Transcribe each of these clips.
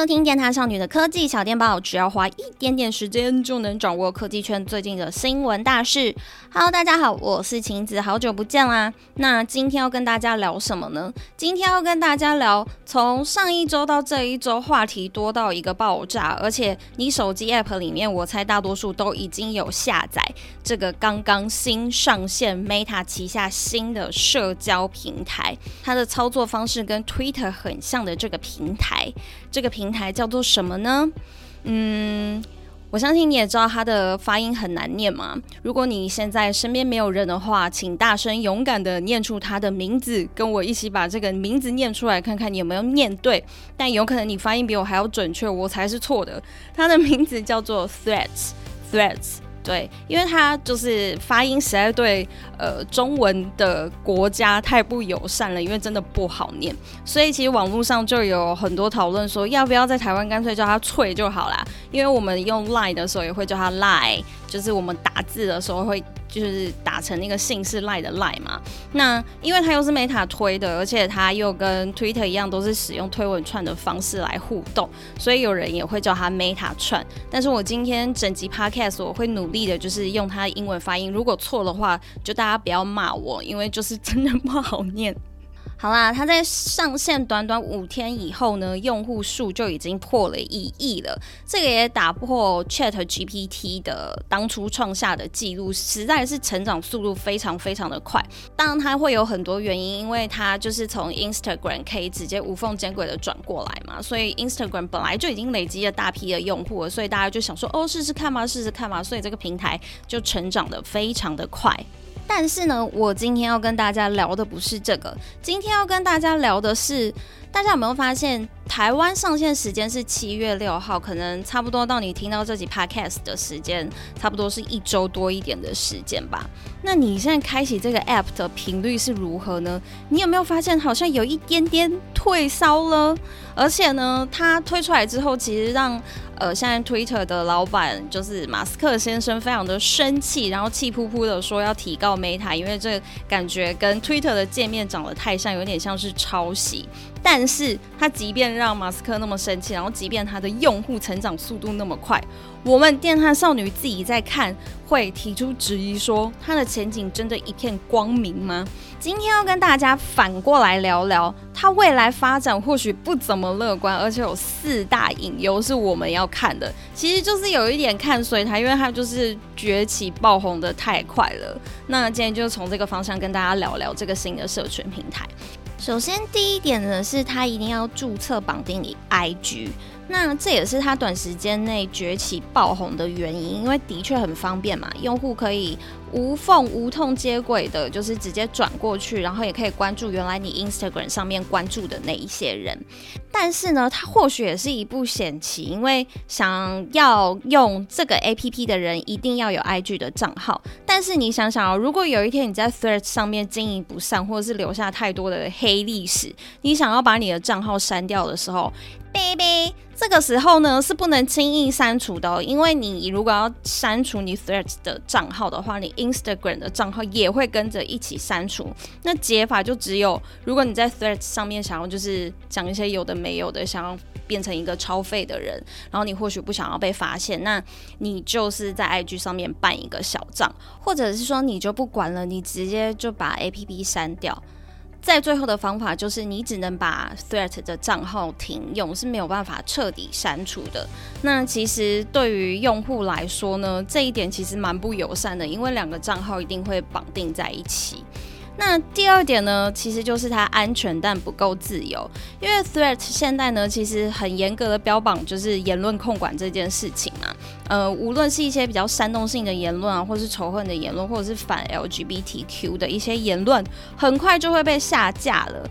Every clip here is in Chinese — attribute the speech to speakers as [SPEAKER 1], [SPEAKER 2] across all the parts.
[SPEAKER 1] 收听电台少女的科技小电报，只要花一点点时间就能掌握科技圈最近的新闻大事。Hello，大家好，我是晴子，好久不见啦。那今天要跟大家聊什么呢？今天要跟大家聊，从上一周到这一周，话题多到一个爆炸，而且你手机 App 里面，我猜大多数都已经有下载这个刚刚新上线 Meta 旗下新的社交平台，它的操作方式跟 Twitter 很像的这个平台，这个平。平台叫做什么呢？嗯，我相信你也知道它的发音很难念嘛。如果你现在身边没有人的话，请大声勇敢的念出它的名字，跟我一起把这个名字念出来，看看你有没有念对。但有可能你发音比我还要准确，我才是错的。它的名字叫做 threats，threats。对，因为它就是发音实在对呃中文的国家太不友善了，因为真的不好念，所以其实网络上就有很多讨论说，要不要在台湾干脆叫它脆就好啦，因为我们用 Line 的时候也会叫它 lie，就是我们打字的时候会。就是打成那个姓氏赖的赖嘛，那因为它又是 Meta 推的，而且它又跟 Twitter 一样，都是使用推文串的方式来互动，所以有人也会叫它 Meta 串。但是我今天整集 Podcast 我会努力的，就是用它的英文发音，如果错的话，就大家不要骂我，因为就是真的不好念。好啦，它在上线短短五天以后呢，用户数就已经破了一亿了。这个也打破 Chat GPT 的当初创下的记录，实在是成长速度非常非常的快。当然，它会有很多原因，因为它就是从 Instagram 可以直接无缝接轨的转过来嘛，所以 Instagram 本来就已经累积了大批的用户了，所以大家就想说，哦，试试看嘛，试试看嘛，所以这个平台就成长的非常的快。但是呢，我今天要跟大家聊的不是这个，今天要跟大家聊的是，大家有没有发现，台湾上线时间是七月六号，可能差不多到你听到这集 podcast 的时间，差不多是一周多一点的时间吧。那你现在开启这个 app 的频率是如何呢？你有没有发现好像有一点点退烧了？而且呢，它推出来之后，其实让呃，现在 Twitter 的老板就是马斯克先生非常的生气，然后气扑扑的说要提高 Meta，因为这感觉跟 Twitter 的界面长得太像，有点像是抄袭。但是他即便让马斯克那么生气，然后即便他的用户成长速度那么快，我们电焊少女自己在看，会提出质疑说，他的前景真的一片光明吗？今天要跟大家反过来聊聊，他未来发展或许不怎么乐观，而且有四大隐忧是我们要看的。其实就是有一点看衰他，因为他就是崛起爆红的太快了。那今天就从这个方向跟大家聊聊这个新的社群平台。首先，第一点呢，是他一定要注册绑定你 IG。那这也是他短时间内崛起爆红的原因，因为的确很方便嘛，用户可以无缝无痛接轨的，就是直接转过去，然后也可以关注原来你 Instagram 上面关注的那一些人。但是呢，它或许也是一步险棋，因为想要用这个 APP 的人一定要有 IG 的账号。但是你想想哦，如果有一天你在 Threads 上面经营不善，或者是留下太多的黑历史，你想要把你的账号删掉的时候，baby，这个时候呢是不能轻易删除的哦，因为你如果要删除你 Threads 的账号的话，你 Instagram 的账号也会跟着一起删除。那解法就只有，如果你在 Threads 上面想要就是讲一些有的没有的，想要变成一个超废的人，然后你或许不想要被发现，那你就是在 IG 上面办一个小账，或者是说你就不管了，你直接就把 APP 删掉。在最后的方法就是，你只能把 Threat 的账号停用，是没有办法彻底删除的。那其实对于用户来说呢，这一点其实蛮不友善的，因为两个账号一定会绑定在一起。那第二点呢，其实就是它安全但不够自由，因为 Threat 现在呢，其实很严格的标榜就是言论控管这件事情嘛，呃，无论是一些比较煽动性的言论啊，或是仇恨的言论，或者是反 LGBTQ 的一些言论，很快就会被下架了。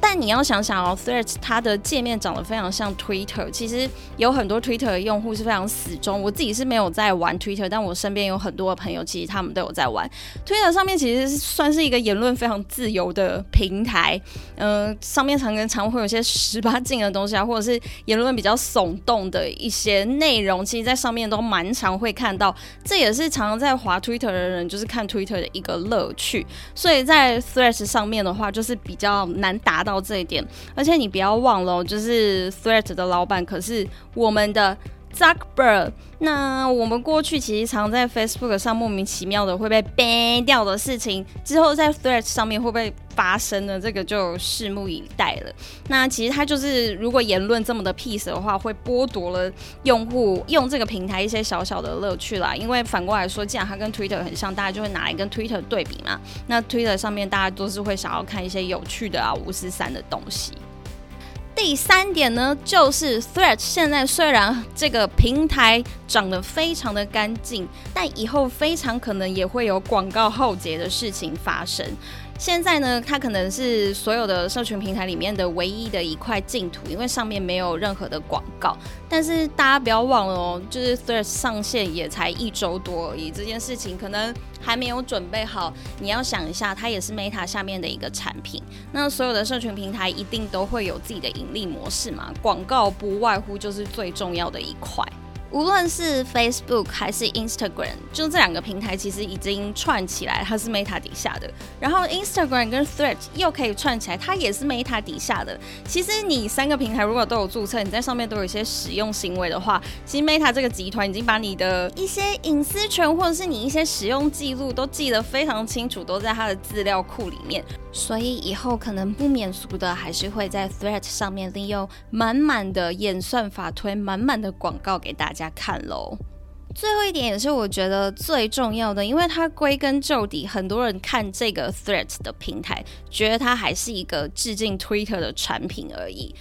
[SPEAKER 1] 但你要想想哦，Threads 它的界面长得非常像 Twitter，其实有很多 Twitter 的用户是非常死忠。我自己是没有在玩 Twitter，但我身边有很多的朋友，其实他们都有在玩 Twitter。上面其实算是一个言论非常自由的平台，嗯、上面常常会有些十八禁的东西啊，或者是言论比较耸动的一些内容，其实在上面都蛮常会看到。这也是常常在滑 Twitter 的人就是看 Twitter 的一个乐趣。所以在 Threads 上面的话，就是比较难达到。到这一点。而且你不要忘了，就是 Threat 的老板可是我们的。Zucker，那我们过去其实常在 Facebook 上莫名其妙的会被 ban 掉的事情，之后在 Threads 上面会不会发生呢？这个就拭目以待了。那其实它就是，如果言论这么的 peace 的话，会剥夺了用户用这个平台一些小小的乐趣啦。因为反过来说，既然它跟 Twitter 很像，大家就会拿来跟 Twitter 对比嘛。那 Twitter 上面大家都是会想要看一些有趣的啊、五四三的东西。第三点呢，就是 thread 现在虽然这个平台长得非常的干净，但以后非常可能也会有广告浩劫的事情发生。现在呢，它可能是所有的社群平台里面的唯一的一块净土，因为上面没有任何的广告。但是大家不要忘了哦，就是 Threads 上线也才一周多而已，这件事情可能还没有准备好。你要想一下，它也是 Meta 下面的一个产品。那所有的社群平台一定都会有自己的盈利模式嘛，广告不外乎就是最重要的一块。无论是 Facebook 还是 Instagram，就这两个平台其实已经串起来，它是 Meta 底下的。然后 Instagram 跟 Thread 又可以串起来，它也是 Meta 底下的。其实你三个平台如果都有注册，你在上面都有一些使用行为的话，其实 Meta 这个集团已经把你的一些隐私权或者是你一些使用记录都记得非常清楚，都在它的资料库里面。所以以后可能不免俗的，还是会在 Threat 上面利用满满的演算法推满满的广告给大家看喽。最后一点也是我觉得最重要的，因为它归根究底，很多人看这个 Threat 的平台，觉得它还是一个致敬 Twitter 的产品而已。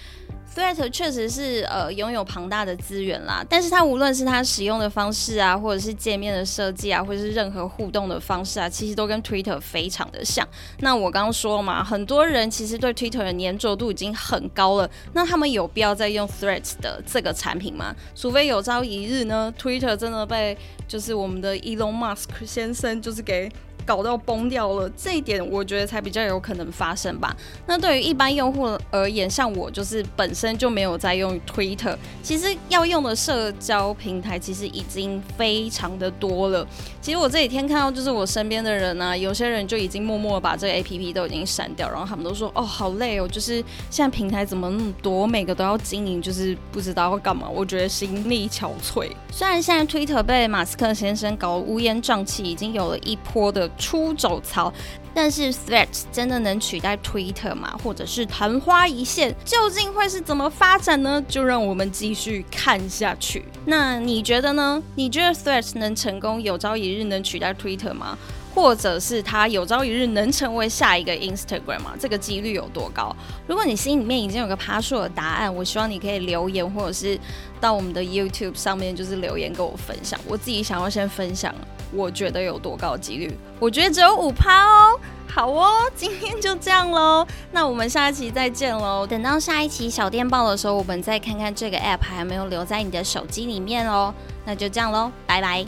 [SPEAKER 1] Threads 确实是呃拥有庞大的资源啦，但是它无论是它使用的方式啊，或者是界面的设计啊，或者是任何互动的方式啊，其实都跟 Twitter 非常的像。那我刚刚说了嘛，很多人其实对 Twitter 的黏着度已经很高了，那他们有必要再用 Threads 的这个产品吗？除非有朝一日呢，Twitter 真的被就是我们的 Elon Musk 先生就是给。搞到崩掉了，这一点我觉得才比较有可能发生吧。那对于一般用户而言，像我就是本身就没有在用 Twitter，其实要用的社交平台其实已经非常的多了。其实我这几天看到，就是我身边的人呢、啊，有些人就已经默默把这个 APP 都已经删掉，然后他们都说：“哦，好累哦，就是现在平台怎么那么多，每个都要经营，就是不知道要干嘛。”我觉得心力憔悴。虽然现在 Twitter 被马斯克先生搞乌烟瘴气，已经有了一波的。出走槽，但是 Threads 真的能取代 Twitter 吗？或者是昙花一现？究竟会是怎么发展呢？就让我们继续看下去。那你觉得呢？你觉得 Threads 能成功，有朝一日能取代 Twitter 吗？或者是它有朝一日能成为下一个 Instagram 吗？这个几率有多高？如果你心里面已经有个爬数的答案，我希望你可以留言，或者是到我们的 YouTube 上面就是留言跟我分享。我自己想要先分享。我觉得有多高几率？我觉得只有五趴哦。好哦，今天就这样喽。那我们下一期再见喽。等到下一期小电报的时候，我们再看看这个 app 还有没有留在你的手机里面哦。那就这样喽，拜拜。